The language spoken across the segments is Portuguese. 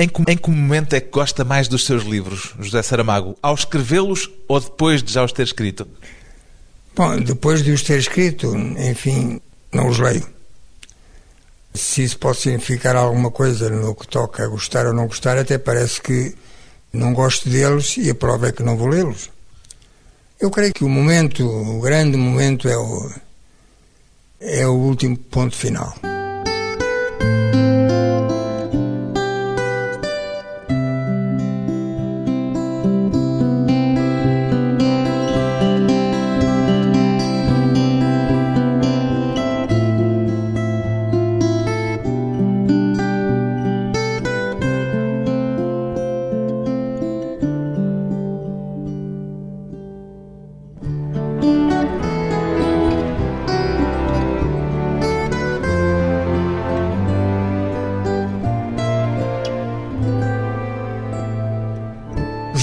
Em que, em que momento é que gosta mais dos seus livros, José Saramago? Ao escrevê-los ou depois de já os ter escrito? Bom, depois de os ter escrito, enfim, não os leio. Se isso pode significar alguma coisa no que toca a gostar ou não gostar, até parece que não gosto deles e a prova é que não vou lê-los. Eu creio que o momento, o grande momento é o, é o último ponto final.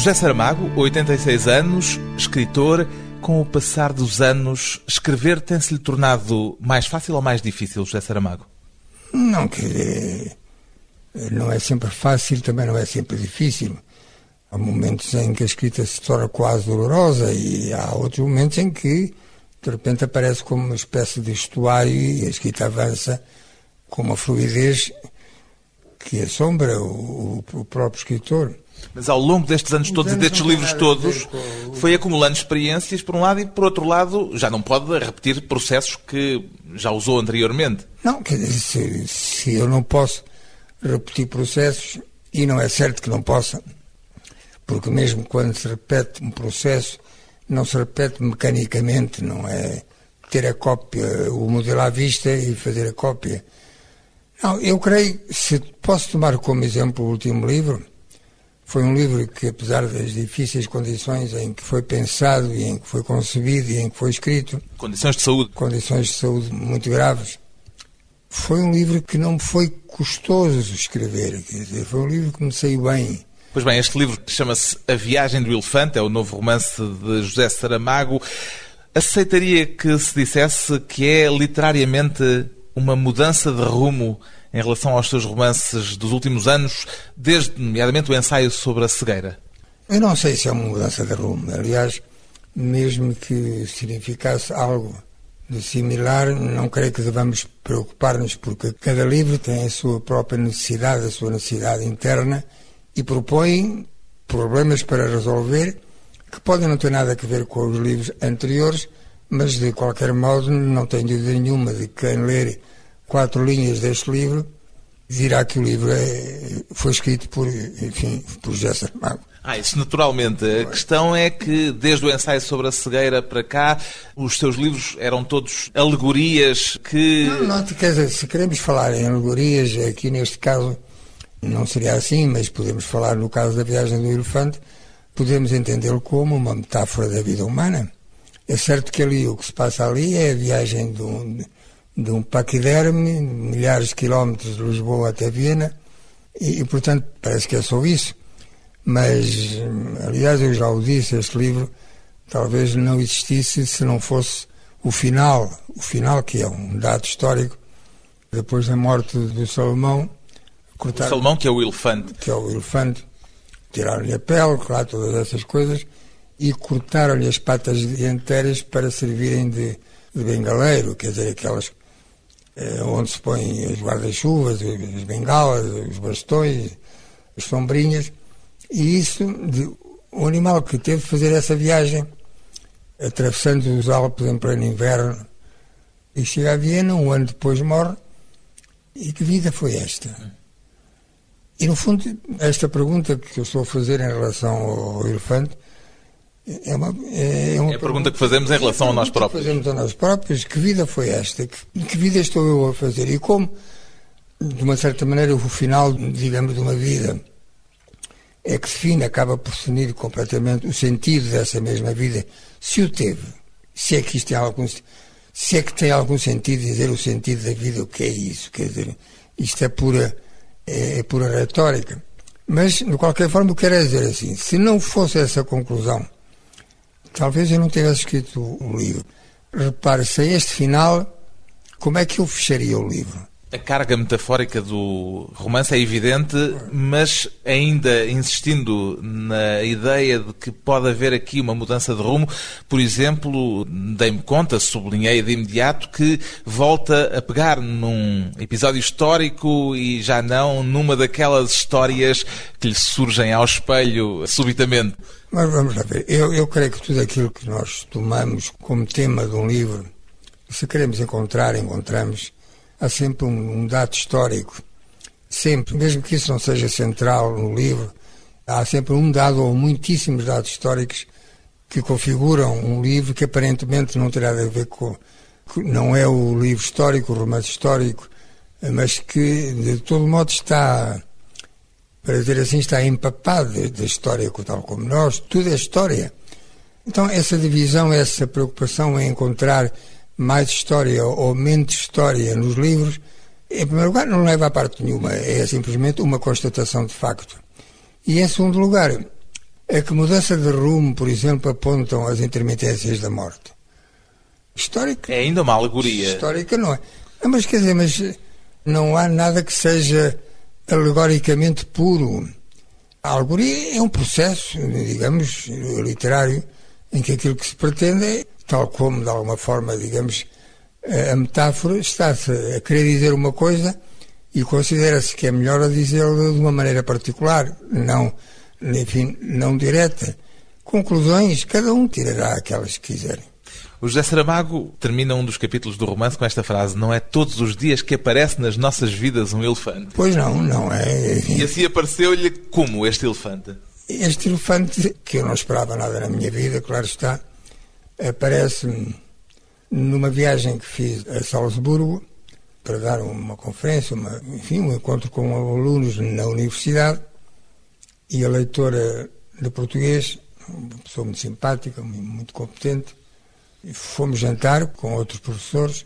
José Saramago, 86 anos, escritor. Com o passar dos anos, escrever tem-se-lhe tornado mais fácil ou mais difícil, José Saramago? Não, quer não é sempre fácil, também não é sempre difícil. Há momentos em que a escrita se torna quase dolorosa e há outros momentos em que, de repente, aparece como uma espécie de estuário e a escrita avança com uma fluidez que assombra o, o próprio escritor. Mas ao longo destes anos todos e destes livros todos, foi acumulando experiências por um lado e por outro lado já não pode repetir processos que já usou anteriormente. Não, quer dizer, se, se eu não posso repetir processos, e não é certo que não possa, porque mesmo quando se repete um processo, não se repete mecanicamente, não é ter a cópia, o modelo à vista e fazer a cópia. Não, eu creio, se posso tomar como exemplo o último livro, foi um livro que, apesar das difíceis condições em que foi pensado e em que foi concebido e em que foi escrito... Condições de saúde. Condições de saúde muito graves. Foi um livro que não me foi custoso escrever. Quer dizer, foi um livro que me saiu bem. Pois bem, este livro chama-se A Viagem do Elefante, é o novo romance de José Saramago. Aceitaria que se dissesse que é literariamente uma mudança de rumo em relação aos seus romances dos últimos anos, desde, nomeadamente, o ensaio sobre a cegueira? Eu não sei se é uma mudança de rumo. Aliás, mesmo que significasse algo de similar, não creio que devamos preocupar-nos, porque cada livro tem a sua própria necessidade, a sua necessidade interna e propõe problemas para resolver que podem não ter nada a ver com os livros anteriores, mas de qualquer modo não tenho dúvida nenhuma de que quem ler quatro linhas deste livro, dirá que o livro é, foi escrito por, enfim, por José Saramago. Ah, isso naturalmente. A questão é que, desde o ensaio sobre a cegueira para cá, os seus livros eram todos alegorias que. Não, não, quer dizer, se queremos falar em alegorias, aqui neste caso não seria assim, mas podemos falar no caso da viagem do elefante, podemos entendê-lo como uma metáfora da vida humana. É certo que ali o que se passa ali é a viagem de um, de um paquiderme, milhares de quilómetros de Lisboa até Viena, e, e, portanto parece que é só isso. Mas, aliás, eu já o disse, este livro talvez não existisse se não fosse o final, o final que é um dado histórico, depois da morte do Salomão. Cortaram, o Salomão que é o elefante. Que é o elefante. Tiraram-lhe a pele, claro, todas essas coisas, e cortaram-lhe as patas dianteiras para servirem de, de bengaleiro, quer dizer, aquelas onde se põem as guarda-chuvas, as bengalas, os bastões, as sombrinhas, e isso, de, o animal que teve de fazer essa viagem, atravessando os Alpes em pleno inverno, e chega a Viena, um ano depois morre, e que vida foi esta? E, no fundo, esta pergunta que eu estou a fazer em relação ao elefante é, uma, é, é, uma é a pergunta que fazemos em relação a nós próprios. fazemos a nós próprios. Que vida foi esta? Que, que, vida estou eu a fazer? E como, de uma certa maneira, o final, digamos, de uma vida é que define, acaba por definir completamente o sentido dessa mesma vida, se o teve, se é que isto tem algum, se é que tem algum sentido dizer o sentido da vida, o que é isso? Quer dizer, isto é pura, é, é pura retórica. Mas, de qualquer forma, eu quero dizer assim, se não fosse essa conclusão, Talvez eu não tivesse escrito o livro. Repare, se este final, como é que eu fecharia o livro? A carga metafórica do romance é evidente, mas ainda insistindo na ideia de que pode haver aqui uma mudança de rumo, por exemplo, dei-me conta, sublinhei de imediato, que volta a pegar num episódio histórico e já não numa daquelas histórias que lhe surgem ao espelho subitamente. Mas vamos lá ver. Eu, eu creio que tudo aquilo que nós tomamos como tema de um livro, se queremos encontrar, encontramos há sempre um, um dado histórico. Sempre, mesmo que isso não seja central no livro, há sempre um dado ou muitíssimos dados históricos que configuram um livro que aparentemente não terá a ver com. não é o livro histórico, o romance histórico, mas que de todo modo está, para dizer assim, está empapado da história tal como nós, tudo é história. Então, essa divisão, essa preocupação em encontrar mais história ou menos história nos livros, em primeiro lugar, não leva a parte nenhuma, é simplesmente uma constatação de facto. E em segundo lugar, é que mudança de rumo, por exemplo, apontam as intermitências da morte. Histórica. É ainda uma alegoria. Histórica não é. Não, mas quer dizer, mas não há nada que seja alegoricamente puro. A alegoria é um processo, digamos, literário, em que aquilo que se pretende tal como, de alguma forma, digamos, a metáfora está-se a querer dizer uma coisa e considera-se que é melhor a dizê-la de uma maneira particular, não, enfim, não direta. Conclusões, cada um tirará aquelas que quiserem. O José Saramago termina um dos capítulos do romance com esta frase: Não é todos os dias que aparece nas nossas vidas um elefante. Pois não, não é. E assim apareceu-lhe como este elefante? Este elefante, que eu não esperava nada na minha vida, claro está, aparece-me numa viagem que fiz a Salzburgo para dar uma conferência, uma, enfim, um encontro com alunos na universidade e a leitora de português, uma pessoa muito simpática, muito competente, fomos jantar com outros professores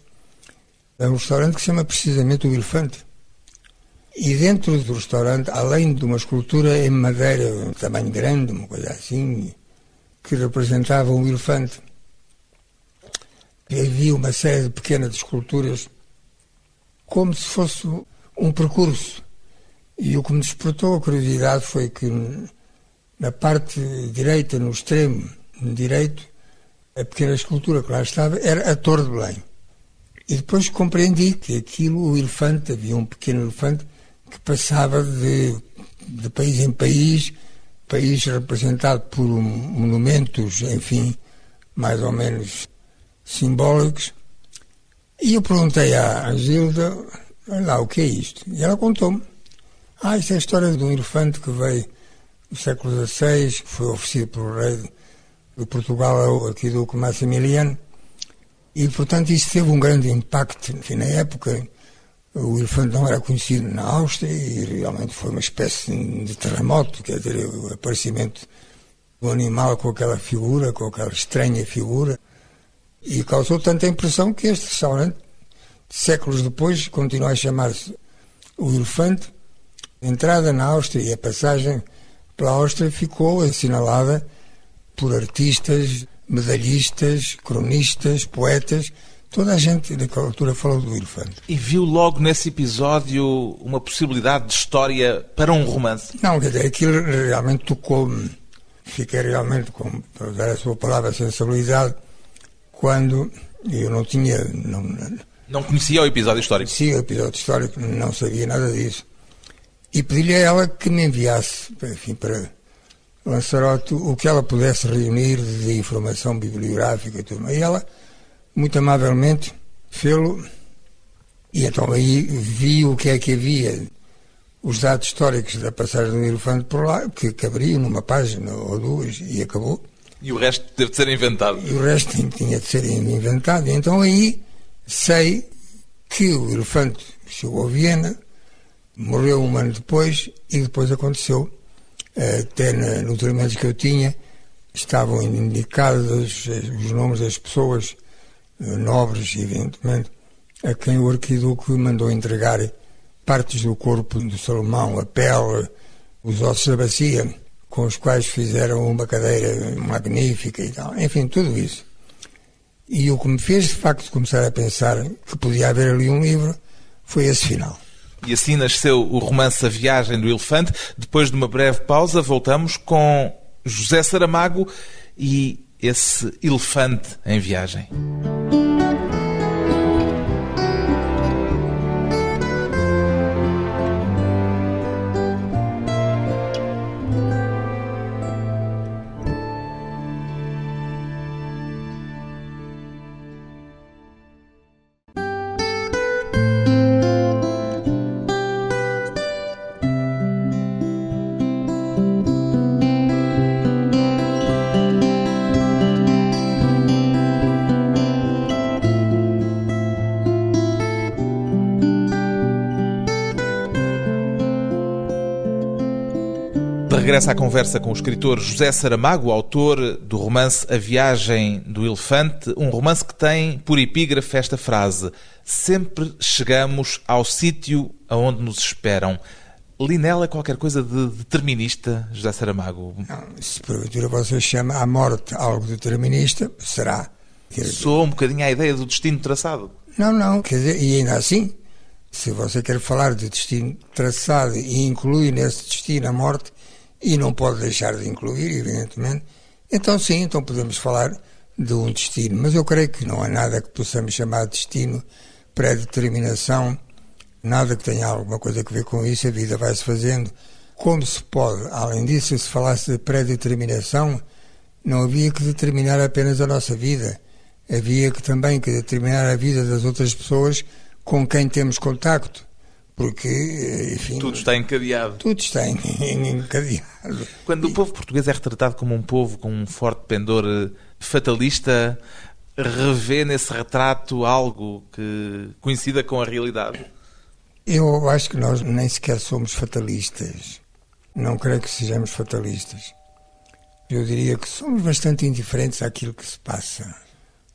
a um restaurante que se chama precisamente o Elefante. E dentro do restaurante, além de uma escultura em madeira, de tamanho grande, uma coisa assim, que representava um elefante, havia uma série de pequenas esculturas como se fosse um percurso. E o que me despertou a curiosidade foi que na parte direita, no extremo direito, a pequena escultura que lá estava era a Torre de Belém. E depois compreendi que aquilo, o elefante, havia um pequeno elefante que passava de, de país em país, país representado por monumentos, enfim, mais ou menos simbólicos. E eu perguntei à Gilda, lá, o que é isto? E ela contou-me. Ah, isto é a história de um elefante que veio no século XVI, que foi oferecido pelo rei de Portugal, aqui do Maximiliano, e, portanto, isso teve um grande impacto. Enfim, na época, o elefante não era conhecido na Áustria e realmente foi uma espécie de terremoto, quer dizer, o aparecimento do animal com aquela figura, com aquela estranha figura. E causou tanta impressão que este restaurante, séculos depois, continua a chamar-se O Elefante. A entrada na Áustria e a passagem pela Áustria ficou assinalada por artistas, medalhistas, cronistas, poetas. Toda a gente naquela altura falou do elefante. E viu logo nesse episódio uma possibilidade de história para um romance? Não, quer dizer, aquilo realmente tocou-me. Fiquei realmente, com, para dar a sua palavra, sensibilidade quando eu não tinha. Não, não conhecia o episódio histórico? Conhecia o episódio histórico, não sabia nada disso. E pedi-lhe a ela que me enviasse, enfim, para Lanzarote, o que ela pudesse reunir de informação bibliográfica e tudo. E ela, muito amavelmente, fê-lo. E então aí vi o que é que havia, os dados históricos da passagem do elefante por lá, que caberiam numa página ou duas, e acabou. E o resto teve de ser inventado. E o resto tinha de ser inventado. E então aí sei que o elefante chegou a Viena, morreu um ano depois e depois aconteceu, até nos elementos que eu tinha, estavam indicados os nomes das pessoas eh, nobres, evidentemente, a quem o arquiduque mandou entregar partes do corpo do Salomão, a pele, os ossos da bacia, com os quais fizeram uma cadeira magnífica e tal. Enfim, tudo isso. E o que me fez, de facto, começar a pensar que podia haver ali um livro foi esse final. E assim nasceu o romance A Viagem do Elefante. Depois de uma breve pausa, voltamos com José Saramago e esse elefante em viagem. Regressa à conversa com o escritor José Saramago, autor do romance A Viagem do Elefante, um romance que tem por epígrafe esta frase: Sempre chegamos ao sítio aonde nos esperam. Li nela qualquer coisa de determinista, José Saramago? Não, se porventura você chama a morte algo determinista, será. Soa um bocadinho a ideia do destino traçado. Não, não, quer dizer, e ainda assim, se você quer falar de destino traçado e incluir nesse destino a morte, e não pode deixar de incluir, evidentemente. Então, sim, então podemos falar de um destino, mas eu creio que não há nada que possamos chamar de destino, pré-determinação, nada que tenha alguma coisa a ver com isso, a vida vai-se fazendo. Como se pode, além disso, se falasse de pré-determinação, não havia que determinar apenas a nossa vida, havia que também que determinar a vida das outras pessoas com quem temos contacto porque, enfim... Tudo está encadeado. Tudo está encadeado. Quando o povo português é retratado como um povo com um forte pendor eh, fatalista, revê nesse retrato algo que coincida com a realidade? Eu acho que nós nem sequer somos fatalistas. Não creio que sejamos fatalistas. Eu diria que somos bastante indiferentes àquilo que se passa.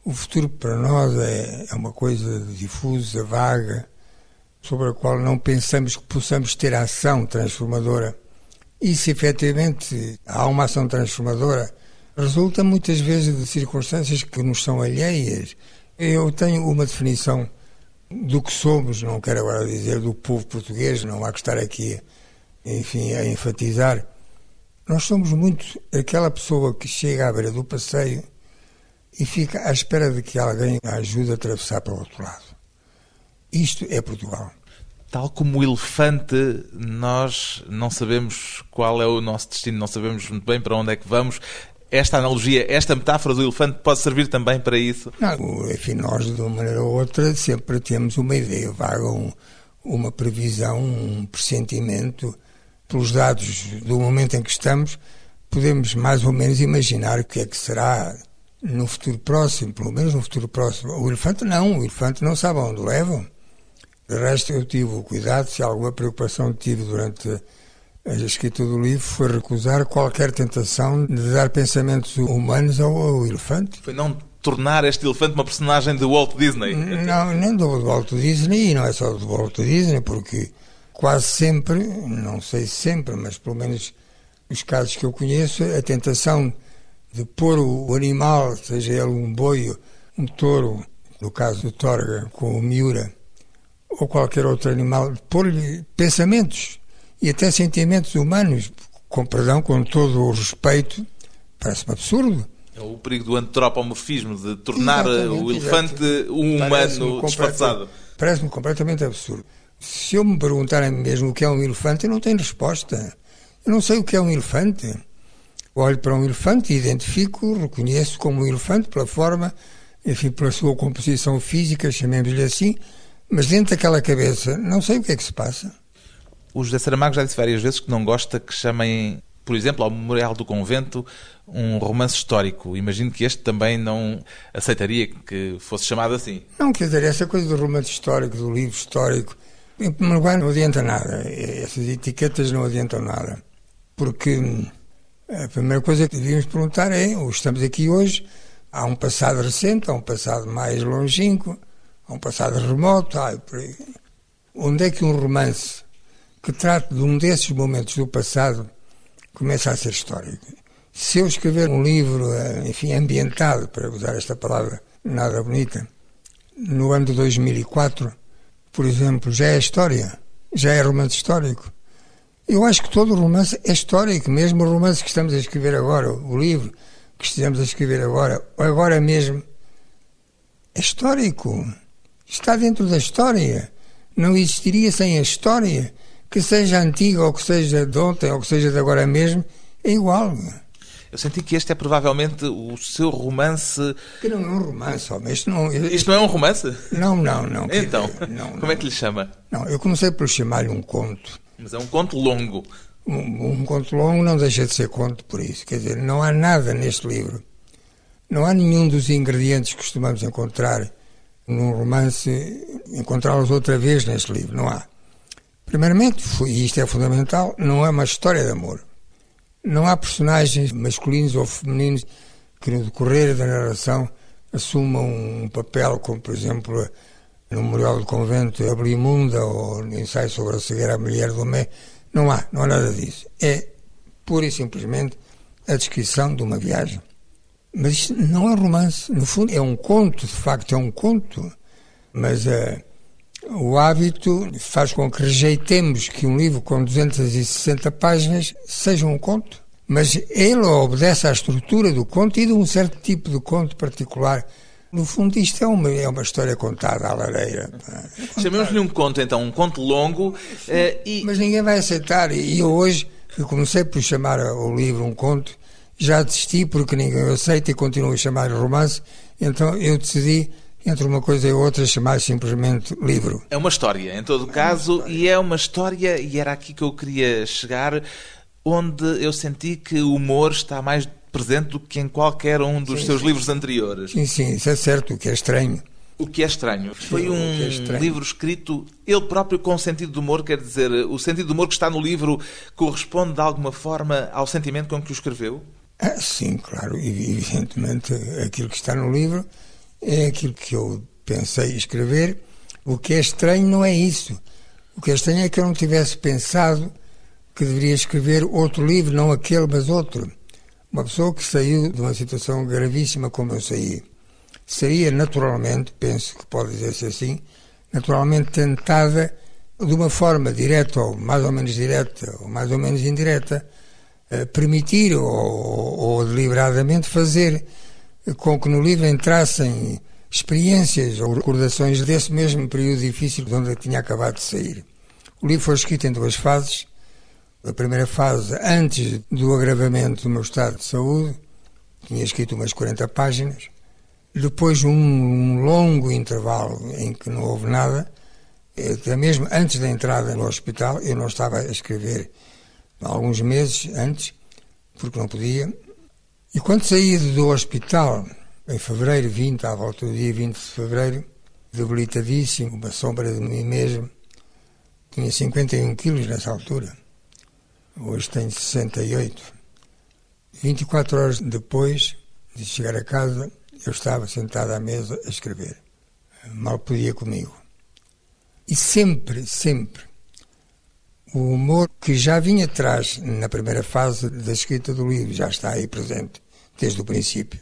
O futuro para nós é, é uma coisa difusa, vaga, sobre a qual não pensamos que possamos ter ação transformadora. E se efetivamente há uma ação transformadora, resulta muitas vezes de circunstâncias que nos são alheias. Eu tenho uma definição do que somos, não quero agora dizer do povo português, não há que estar aqui, enfim, a enfatizar. Nós somos muito aquela pessoa que chega à beira do passeio e fica à espera de que alguém a ajude a atravessar para o outro lado. Isto é Portugal. Tal como o elefante, nós não sabemos qual é o nosso destino, não sabemos muito bem para onde é que vamos. Esta analogia, esta metáfora do elefante pode servir também para isso? Não, enfim, nós, de uma maneira ou outra, sempre temos uma ideia vaga, um, uma previsão, um pressentimento. Pelos dados do momento em que estamos, podemos mais ou menos imaginar o que é que será no futuro próximo, pelo menos no futuro próximo. O elefante não, o elefante não sabe onde levam. De resto, eu tive o cuidado, se alguma preocupação tive durante a escrita do livro, foi recusar qualquer tentação de dar pensamentos humanos ao, ao elefante. Foi não tornar este elefante uma personagem de Walt Disney? Não, nem do Walt Disney, e não é só do Walt Disney, porque quase sempre, não sei sempre, mas pelo menos os casos que eu conheço, a tentação de pôr o animal, seja ele um boi, um touro, no caso do Torga, com o Miura, ou qualquer outro animal, pôr-lhe pensamentos e até sentimentos humanos, com perdão, com todo o respeito, parece-me absurdo. É o perigo do antropomorfismo, de tornar exatamente, o elefante um humano disfarçado. Parece-me completamente absurdo. Se eu me perguntar a mim mesmo o que é um elefante, eu não tenho resposta. Eu não sei o que é um elefante. Olho para um elefante e identifico, reconheço como um elefante pela forma, enfim, pela sua composição física, chamemos-lhe assim, mas dentro daquela cabeça, não sei o que é que se passa. O José Saramago já disse várias vezes que não gosta que chamem, por exemplo, ao Memorial do Convento, um romance histórico. Imagino que este também não aceitaria que fosse chamado assim. Não, quer dizer, essa coisa do romance histórico, do livro histórico, em primeiro lugar, não adianta nada. Essas etiquetas não adiantam nada. Porque hum, a primeira coisa que devíamos perguntar é: estamos aqui hoje, há um passado recente, há um passado mais longínquo, a um passado remoto, ai, por aí. Onde é que um romance que trate de um desses momentos do passado começa a ser histórico? Se eu escrever um livro, eh, enfim, ambientado, para usar esta palavra nada bonita, no ano de 2004, por exemplo, já é história, já é romance histórico. Eu acho que todo romance é histórico, mesmo o romance que estamos a escrever agora, o livro que estamos a escrever agora, agora mesmo, é histórico. Está dentro da história. Não existiria sem a história. Que seja antiga, ou que seja de ontem, ou que seja de agora mesmo, é igual. Eu senti que este é provavelmente o seu romance. Que não é um romance, homem. Isto não, Isto não é um romance? Não, não, não. Então, não, como não. é que lhe chama? Não, eu comecei por chamar-lhe um conto. Mas é um conto longo. Um, um conto longo não deixa de ser conto por isso. Quer dizer, não há nada neste livro. Não há nenhum dos ingredientes que costumamos encontrar num romance, encontrá-los outra vez neste livro. Não há. Primeiramente, e isto é fundamental, não é uma história de amor. Não há personagens masculinos ou femininos que no decorrer da narração assumam um papel como, por exemplo, no Memorial do Convento Ablimunda ou no ensaio sobre a cegueira a mulher do Mé. Não há, não há nada disso. É pura e simplesmente a descrição de uma viagem. Mas isto não é romance. No fundo, é um conto, de facto, é um conto. Mas uh, o hábito faz com que rejeitemos que um livro com 260 páginas seja um conto. Mas ele obedece à estrutura do conto e de um certo tipo de conto particular. No fundo, isto é uma, é uma história contada à lareira. Chamemos-lhe um conto, então, um conto longo. Uh, e... Mas ninguém vai aceitar. E eu hoje, comecei por chamar o livro um conto, já desisti porque ninguém aceita e continuo a chamar romance, então eu decidi entre uma coisa e outra chamar simplesmente livro. É uma história, em todo caso, é e é uma história, e era aqui que eu queria chegar, onde eu senti que o humor está mais presente do que em qualquer um dos sim, seus sim. livros anteriores. Sim, sim, isso é certo, o que é estranho. O que é estranho. Foi um é estranho. livro escrito, ele próprio com sentido de humor, quer dizer, o sentido de humor que está no livro corresponde de alguma forma ao sentimento com que o escreveu? Ah, sim, claro, evidentemente aquilo que está no livro é aquilo que eu pensei escrever. O que é estranho não é isso. O que é estranho é que eu não tivesse pensado que deveria escrever outro livro, não aquele, mas outro. Uma pessoa que saiu de uma situação gravíssima como eu saí, seria naturalmente, penso que pode dizer-se assim, naturalmente tentada de uma forma direta ou mais ou menos direta ou mais ou menos indireta, permitir ou, ou deliberadamente fazer com que no livro entrassem experiências ou recordações desse mesmo período difícil de onde tinha acabado de sair. O livro foi escrito em duas fases. A primeira fase, antes do agravamento do meu estado de saúde, tinha escrito umas 40 páginas. Depois, um, um longo intervalo em que não houve nada, até mesmo antes da entrada no hospital, eu não estava a escrever alguns meses antes, porque não podia, e quando saí do hospital, em fevereiro 20, à volta do dia 20 de fevereiro, debilitadíssimo, uma sombra de mim mesmo, tinha 51 quilos nessa altura. Hoje tenho 68. 24 horas depois de chegar a casa, eu estava sentado à mesa a escrever. Mal podia comigo. E sempre, sempre, o humor que já vinha atrás na primeira fase da escrita do livro, já está aí presente desde o princípio.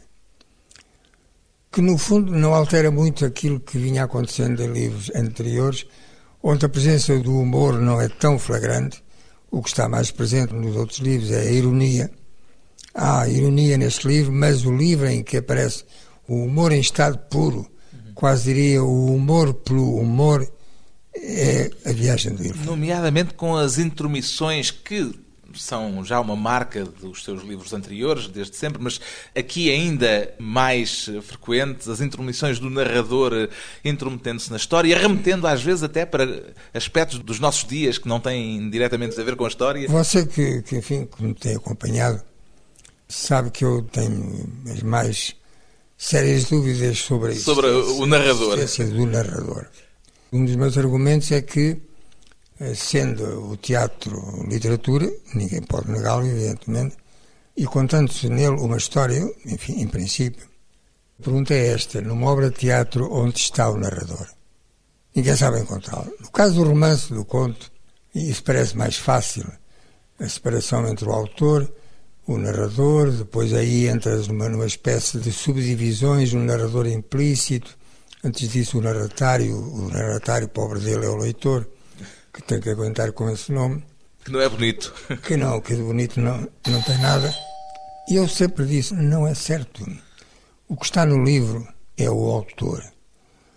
Que no fundo não altera muito aquilo que vinha acontecendo em livros anteriores, onde a presença do humor não é tão flagrante. O que está mais presente nos outros livros é a ironia. Há ironia neste livro, mas o livro em que aparece o humor em estado puro, quase diria o humor pelo humor, é a viagem do livro. Nomeadamente com as intromissões que são já uma marca dos seus livros anteriores, desde sempre, mas aqui ainda mais frequentes, as intromissões do narrador intrometendo-se na história, remetendo às vezes até para aspectos dos nossos dias que não têm diretamente a ver com a história. Você que, que enfim, que me tem acompanhado, sabe que eu tenho as mais sérias dúvidas sobre isso. Sobre o narrador. A do narrador. Um dos meus argumentos é que eh, sendo o teatro literatura, ninguém pode negá-lo, evidentemente, e contando-se nele uma história, enfim, em princípio. A pergunta é esta: numa obra de teatro, onde está o narrador? Ninguém sabe encontrá-lo. No caso do romance, do conto, isso parece mais fácil. A separação entre o autor, o narrador, depois aí entras numa, numa espécie de subdivisões, um narrador implícito, Antes disso, o narratário, o narratário pobre dele é o leitor, que tem que aguentar com esse nome. Que não é bonito. Que não, que bonito não, não tem nada. E eu sempre disse, não é certo. O que está no livro é o autor.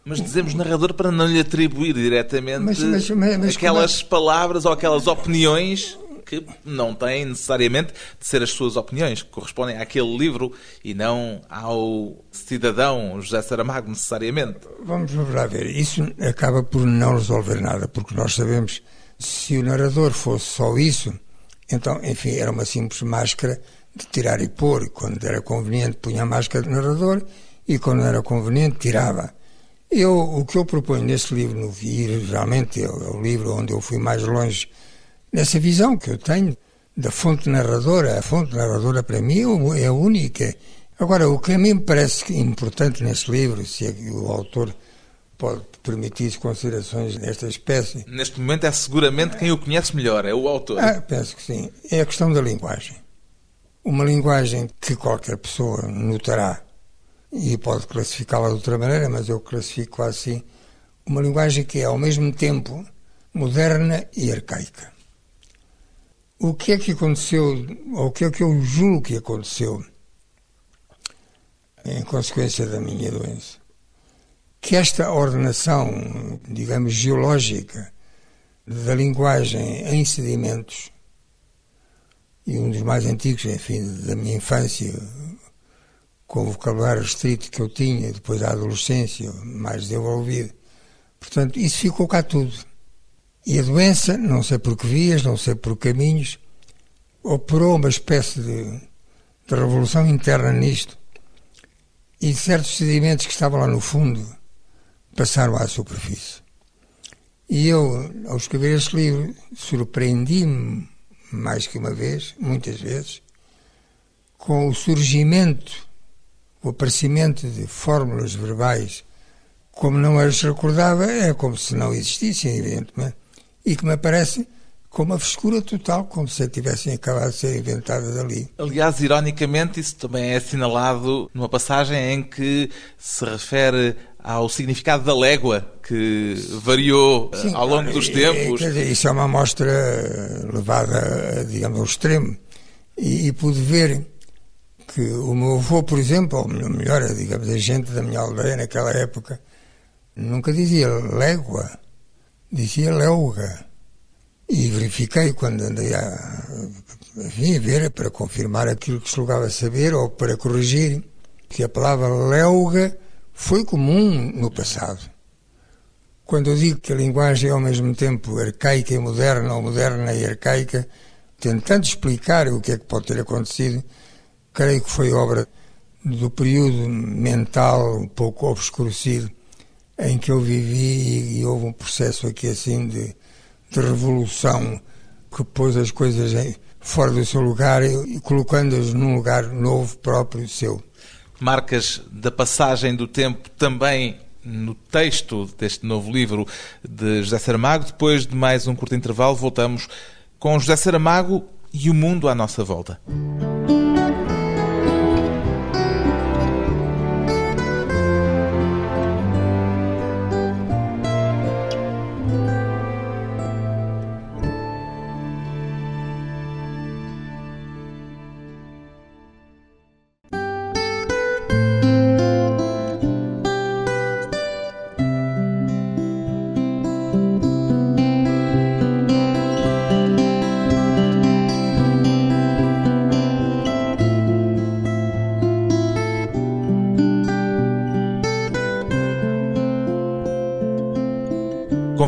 Mas dizemos narrador para não lhe atribuir diretamente Mas- mas- mas- aquelas palavras ou aquelas opiniões que não têm necessariamente de ser as suas opiniões, que correspondem àquele livro e não ao cidadão José Saramago, necessariamente. Vamos lá ver. Isso acaba por não resolver nada, porque nós sabemos se o narrador fosse só isso, então, enfim, era uma simples máscara de tirar e pôr. Quando era conveniente, punha a máscara de narrador e quando era conveniente, tirava. Eu, o que eu proponho nesse livro, no Vir, realmente é o livro onde eu fui mais longe nessa visão que eu tenho da fonte narradora. A fonte narradora, para mim, é a única. Agora, o que a mim me parece importante nesse livro, se é que o autor pode permitir considerações desta espécie, Neste momento é seguramente quem o conhece melhor, é o autor. ah, penso que sim, é a questão da linguagem. Uma linguagem que qualquer pessoa notará e pode classificá-la de outra maneira, mas eu classifico assim, uma linguagem que é ao mesmo tempo moderna e arcaica. O que é que aconteceu, ou o que é que eu julgo que aconteceu em consequência da minha doença? Que esta ordenação, digamos, geológica da linguagem em sedimentos, e um dos mais antigos, enfim, da minha infância, com o vocabulário restrito que eu tinha, depois da adolescência, mais desenvolvido. Portanto, isso ficou cá tudo. E a doença, não sei por que vias, não sei por caminhos, operou uma espécie de, de revolução interna nisto. E certos sedimentos que estavam lá no fundo passaram à superfície. E eu, ao escrever este livro, surpreendi-me mais que uma vez, muitas vezes, com o surgimento, o aparecimento de fórmulas verbais, como não as recordava, é como se não existissem, evidentemente, e que me aparecem com uma frescura total, como se tivessem acabado de ser inventadas ali. Aliás, ironicamente, isso também é assinalado numa passagem em que se refere ao significado da légua, que variou Sim, eh, ao longo dos e- tempos. Quer dizer, isso é uma amostra eh, levada, digamos, ao extremo. E, e pude ver que o meu avô, por exemplo, ou melhor, digamos, a gente da minha aldeia naquela época, nunca dizia légua, dizia leuga. E verifiquei quando andei a, enfim, ver para confirmar aquilo que se julgava saber ou para corrigir que a palavra leuga foi comum no passado. Quando eu digo que a linguagem é ao mesmo tempo arcaica e moderna, ou moderna e arcaica, tentando explicar o que é que pode ter acontecido, creio que foi obra do período mental um pouco obscurecido em que eu vivi e, e houve um processo aqui assim de, de revolução que pôs as coisas em- fora do seu lugar e, colocando-as num lugar novo, próprio, seu. Marcas da passagem do tempo também no texto deste novo livro de José Saramago. Depois de mais um curto intervalo, voltamos com José Saramago e o mundo à nossa volta.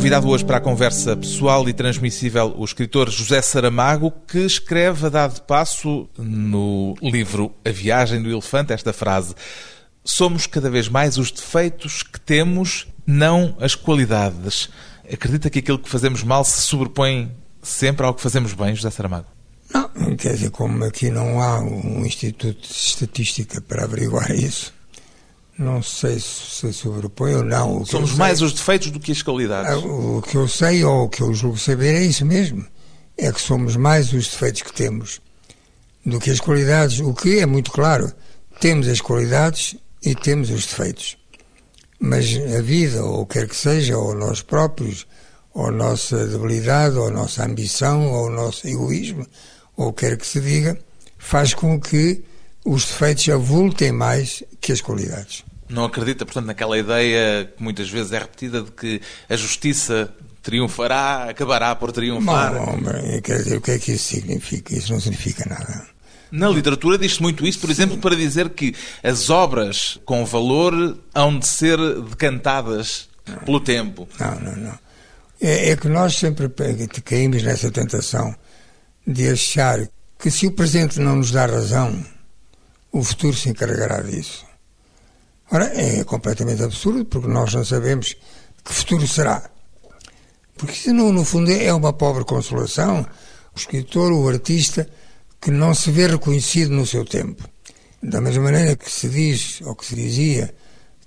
Convidado hoje para a conversa pessoal e transmissível o escritor José Saramago, que escreve a dado passo no livro A Viagem do Elefante esta frase: Somos cada vez mais os defeitos que temos, não as qualidades. Acredita que aquilo que fazemos mal se sobrepõe sempre ao que fazemos bem, José Saramago? Não, quer dizer, como aqui não há um instituto de estatística para averiguar isso, não sei se se sobrepõe ou não. Somos mais sei- os defeitos do que as qualidades. Ah, O que eu sei ou o que eu julgo saber é isso mesmo. É que somos mais os defeitos que temos do que as qualidades. O que é muito claro. Temos as qualidades e temos os defeitos. Mas a vida, ou quer que seja, ou nós próprios, ou a nossa debilidade, ou a nossa ambição, ou o nosso egoísmo, ou quer que se diga, faz com que os defeitos avultem mais que as qualidades. Não acredita, portanto, naquela ideia que muitas vezes é repetida de que a justiça triunfará, acabará por triunfar? Não, homem, quer dizer, o que é que isso significa? Isso não significa nada. Na literatura diz-se muito isso, por exemplo, para dizer que as obras com valor hão de ser decantadas pelo tempo. Não, não, não. É, é que nós sempre caímos nessa tentação de achar que se o presente não nos dá razão, o futuro se encarregará disso. Ora, é completamente absurdo, porque nós não sabemos que futuro será. Porque isso, no, no fundo, é uma pobre consolação. O escritor, o artista, que não se vê reconhecido no seu tempo. Da mesma maneira que se diz, ou que se dizia,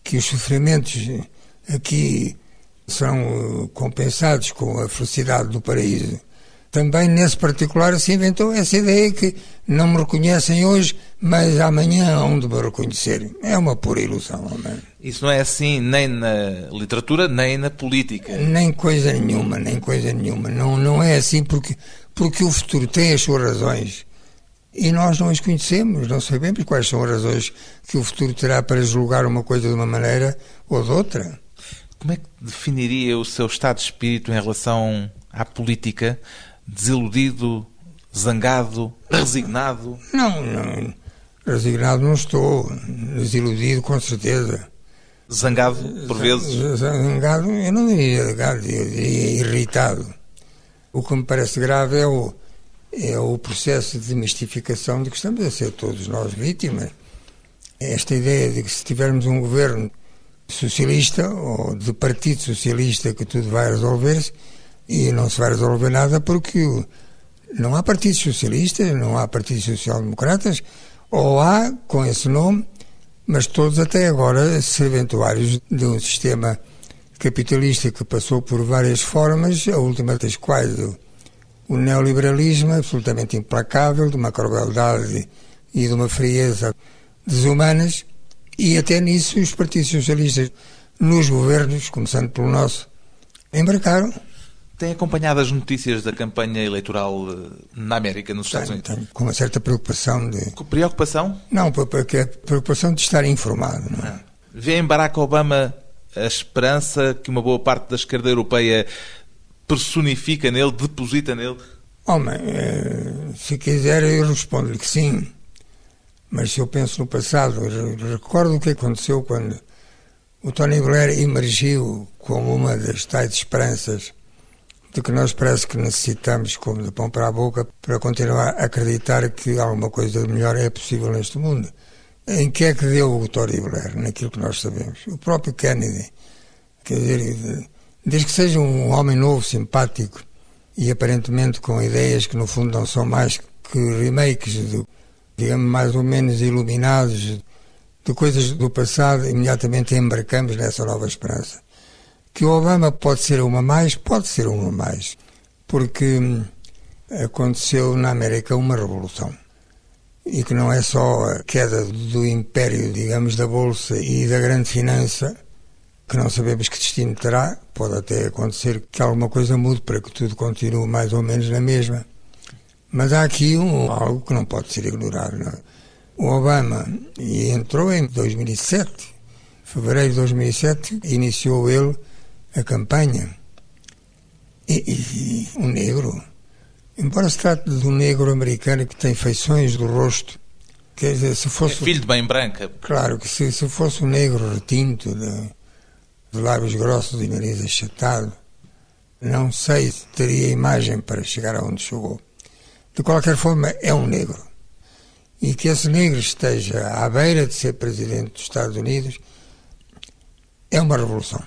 que os sofrimentos aqui serão eh, compensados com a felicidade do paraíso. Também nesse particular se inventou essa ideia que não me reconhecem hoje, mas amanhã hão de me reconhecer. É uma pura ilusão, homem. Isso não é assim nem na literatura, nem na política. Nem coisa nenhuma, nem coisa nenhuma. Não, não é assim porque, porque o futuro tem as suas razões e nós não as conhecemos, não sabemos quais são as razões que o futuro terá para julgar uma coisa de uma maneira ou de outra. Como é que definiria o seu estado de espírito em relação à política? Desiludido, zangado, resignado? Não, não. Resignado não estou. Desiludido, com certeza. Zangado, por vezes? Zangado, eu não diria zangado, eu diria irritado. O que me parece grave é o, é o processo de mistificação de que estamos a ser todos nós vítimas. Esta ideia de que se tivermos um governo socialista ou de partido socialista que tudo vai resolver-se e não se vai resolver nada porque não há partidos socialistas, não há partidos social-democratas, ou há com esse nome, mas todos até agora serventuários de um sistema capitalista que passou por várias formas, a última das quais o neoliberalismo absolutamente implacável, de uma crueldade e de uma frieza desumanas, e até nisso os partidos socialistas nos governos, começando pelo nosso, embarcaram. Tem acompanhado as notícias da campanha eleitoral eh, na América, nos Estados Unidos? Tenho, com uma certa preocupação de... Com preocupação? Não, porque a preocupação de estar informado. Não é? Ah. Vê em Barack Obama a esperança que uma boa parte da esquerda europeia personifica nele, deposita nele? Homem, eh, se quiser eu respondo-lhe que sim. Mas se eu penso no passado, recordo o que aconteceu quando o Tony Blair emergiu como uma das tais esperanças de que nós parece que necessitamos, como de pão para a boca, para continuar a acreditar que alguma coisa de melhor é possível neste mundo. Em que é que deu o Tony Blair? Naquilo que nós sabemos. O próprio Kennedy. Quer dizer, Desde que seja um homem novo, simpático e aparentemente com ideias que no fundo não são mais que remakes, de, digamos, mais ou menos iluminados de coisas do passado, imediatamente embarcamos nessa nova esperança. Que o Obama pode ser uma mais, pode ser uma mais, porque hum, aconteceu na América uma revolução. E que não é só a queda do império, digamos, da Bolsa e da grande finança, que não sabemos que destino terá, pode até acontecer que alguma coisa mude para que tudo continue mais ou menos na mesma. Mas há aqui um, algo que não pode ser ignorado. Não? É? O Obama entrou em 2007, fevereiro de 2007, iniciou ele a campanha. E, e um negro, embora se trate de um negro americano que tem feições do rosto, quer dizer, se fosse. É filho de bem branca. Claro que se, se fosse um negro retinto, de, de lábios grossos e nariz achatado. Não sei se teria imagem para chegar aonde chegou. De qualquer forma, é um negro. E que esse negro esteja à beira de ser presidente dos Estados Unidos é uma revolução.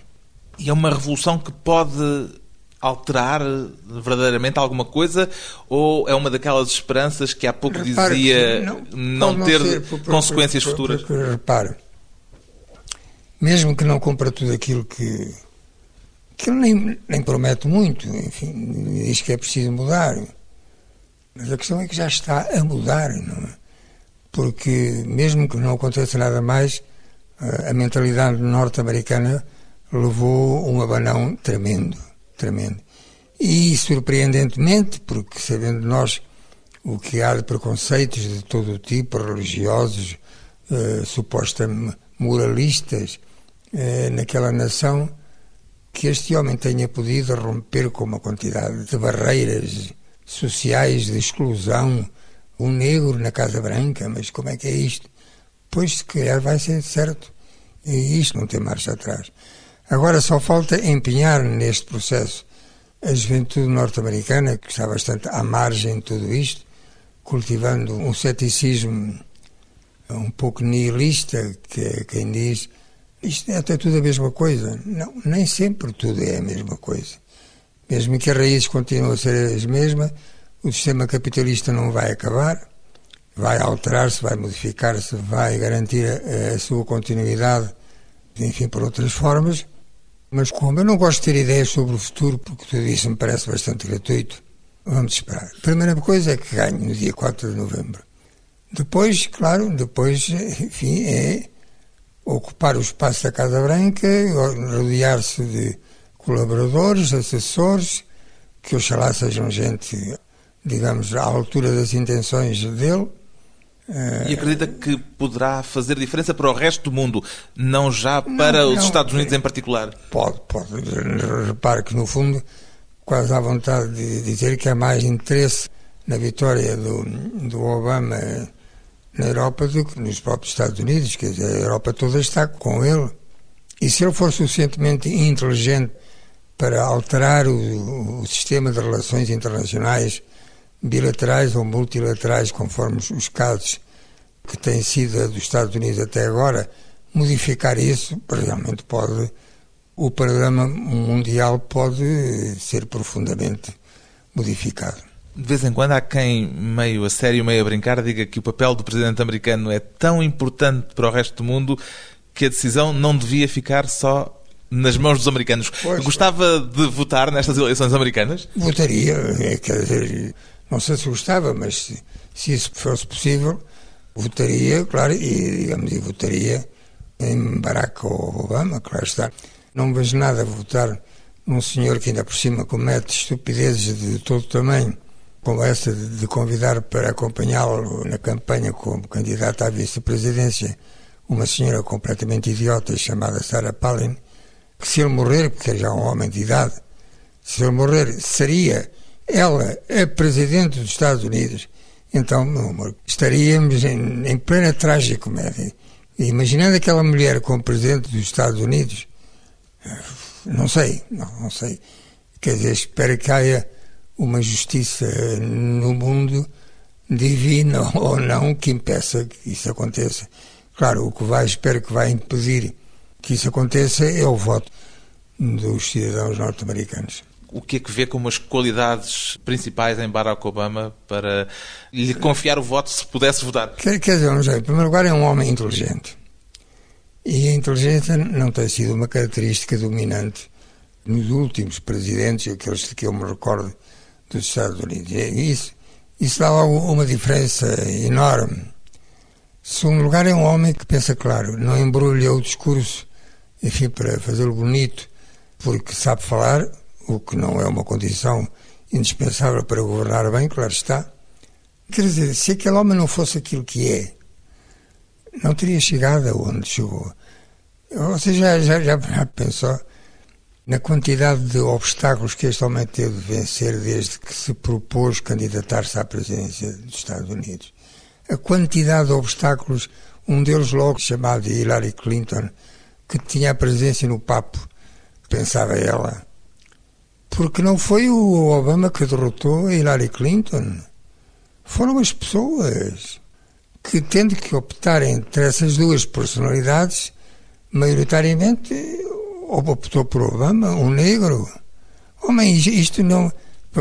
E é uma revolução que pode alterar verdadeiramente alguma coisa ou é uma daquelas esperanças que há pouco repare dizia não, não, ter não ser, por, consequências por, por, futuras? repare, mesmo que não cumpra tudo aquilo que, que nem, nem promete muito, enfim, diz que é preciso mudar. Mas a questão é que já está a mudar, não é? Porque mesmo que não aconteça nada mais, a mentalidade norte-americana levou um abanão tremendo, tremendo. E, surpreendentemente, porque sabendo nós o que há de preconceitos de todo o tipo, religiosos, eh, supostamente moralistas, eh, naquela nação, que este homem tenha podido romper com uma quantidade de barreiras sociais, de exclusão, um negro na Casa Branca, mas como é que é isto? Pois, se calhar, vai ser certo. E isto não tem marcha atrás. Agora só falta empenhar neste processo a juventude norte-americana, que está bastante à margem de tudo isto, cultivando um ceticismo um pouco nihilista, que é quem diz isto é até tudo a mesma coisa. Não, nem sempre tudo é a mesma coisa. Mesmo que as raízes continuem a ser as mesmas, o sistema capitalista não vai acabar, vai alterar-se, vai modificar-se, vai garantir a, a sua continuidade, enfim, por outras formas mas como eu não gosto de ter ideias sobre o futuro, porque tudo isso me parece bastante gratuito, vamos esperar. A primeira coisa é que ganho no dia 4 de novembro. Depois, claro, depois, enfim, é ocupar o espaço da Casa Branca, rodear-se de colaboradores, assessores, que oxalá sejam gente, digamos, à altura das intenções dele, e acredita que poderá fazer diferença para o resto do mundo, não já para não, os não, Estados Unidos em particular? Pode, pode. Repare que, no fundo, quase há vontade de dizer que há mais interesse na vitória do, do Obama na Europa do que nos próprios Estados Unidos. Quer dizer, a Europa toda está com ele. E se ele for suficientemente inteligente para alterar o, o sistema de relações internacionais bilaterais ou multilaterais, conforme os casos que têm sido a dos Estados Unidos até agora, modificar isso, realmente pode, o panorama mundial pode ser profundamente modificado. De vez em quando há quem, meio a sério, meio a brincar, diga que o papel do presidente americano é tão importante para o resto do mundo que a decisão não devia ficar só nas mãos dos americanos. Pois, Gostava de votar nestas eleições americanas? Votaria, quer dizer, não sei se gostava, mas se, se isso fosse possível, votaria, claro, e, digamos, e votaria em Barack Obama, claro está. Não vejo nada a votar num senhor que ainda por cima comete estupidezes de todo tamanho, como essa de convidar para acompanhá-lo na campanha como candidata à vice-presidência uma senhora completamente idiota chamada Sarah Palin, que se ele morrer, porque é já um homem de idade, se ele morrer, seria ela é presidente dos Estados Unidos, então, meu amor, estaríamos em, em plena tragicomédia. Imaginando aquela mulher como presidente dos Estados Unidos, não sei, não, não sei. Quer dizer, espero que haja uma justiça no mundo divina ou não que impeça que isso aconteça. Claro, o que vai, espero que vai impedir que isso aconteça é o voto dos cidadãos norte-americanos o que é que vê como as qualidades principais em Barack Obama para lhe confiar o voto se pudesse votar? Quer, quer dizer, em primeiro lugar é um homem inteligente. E a inteligência não tem sido uma característica dominante nos últimos presidentes, aqueles que eu me recordo dos Estados Unidos. E isso, isso dá uma diferença enorme. Segundo lugar, é um homem que pensa claro, não embrulha o discurso, enfim, para fazê-lo bonito, porque sabe falar, o que não é uma condição indispensável para governar bem, claro está. Quer dizer, se aquele homem não fosse aquilo que é, não teria chegado aonde chegou. Você já, já, já pensou na quantidade de obstáculos que este homem teve de vencer desde que se propôs candidatar-se à presidência dos Estados Unidos? A quantidade de obstáculos, um deles logo chamado Hillary Clinton, que tinha a presença no papo, pensava ela, porque não foi o Obama que derrotou a Hillary Clinton. Foram as pessoas que, tendo que optar entre essas duas personalidades, maioritariamente optou por Obama, um negro. Homem, isto não.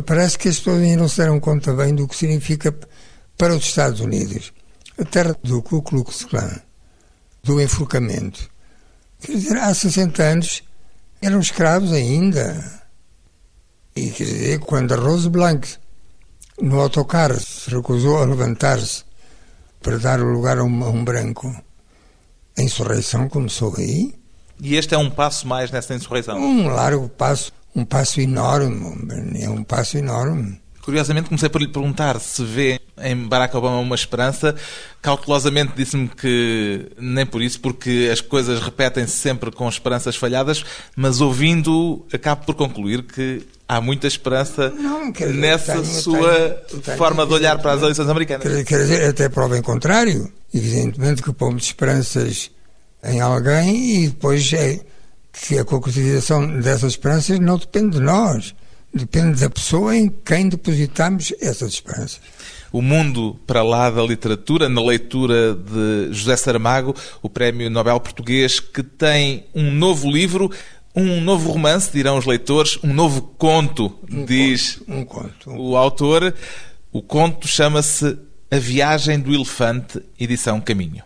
Parece que as pessoas ainda não se deram conta bem do que significa para os Estados Unidos. A terra do Ku Klux Klan, do enforcamento. Quer dizer, há 60 anos eram escravos ainda. E quer dizer, quando a Rose Blanc, no autocarro, se recusou a levantar-se para dar o lugar a um, a um branco, A insurreição começou aí. E este é um passo mais nessa insurreição? Um largo passo, um passo enorme, é um passo enorme. Curiosamente, comecei por lhe perguntar se vê em Barack Obama uma esperança. Cautelosamente disse-me que nem por isso, porque as coisas repetem-se sempre com esperanças falhadas, mas ouvindo, acabo por concluir que há muita esperança Não, dizer, nessa tenho- sua tenho- tenho- forma de olhar para as eleições americanas. Quer, quer dizer, até prova em contrário. Evidentemente que pomos esperanças em alguém e depois é que a concretização dessas esperanças não depende de nós. Depende da pessoa em quem depositamos essas esperanças. O Mundo para lá da Literatura, na leitura de José Saramago, o Prémio Nobel Português, que tem um novo livro, um novo romance, dirão os leitores, um novo conto, diz Um conto. o autor. O conto chama-se A Viagem do Elefante, edição Caminho.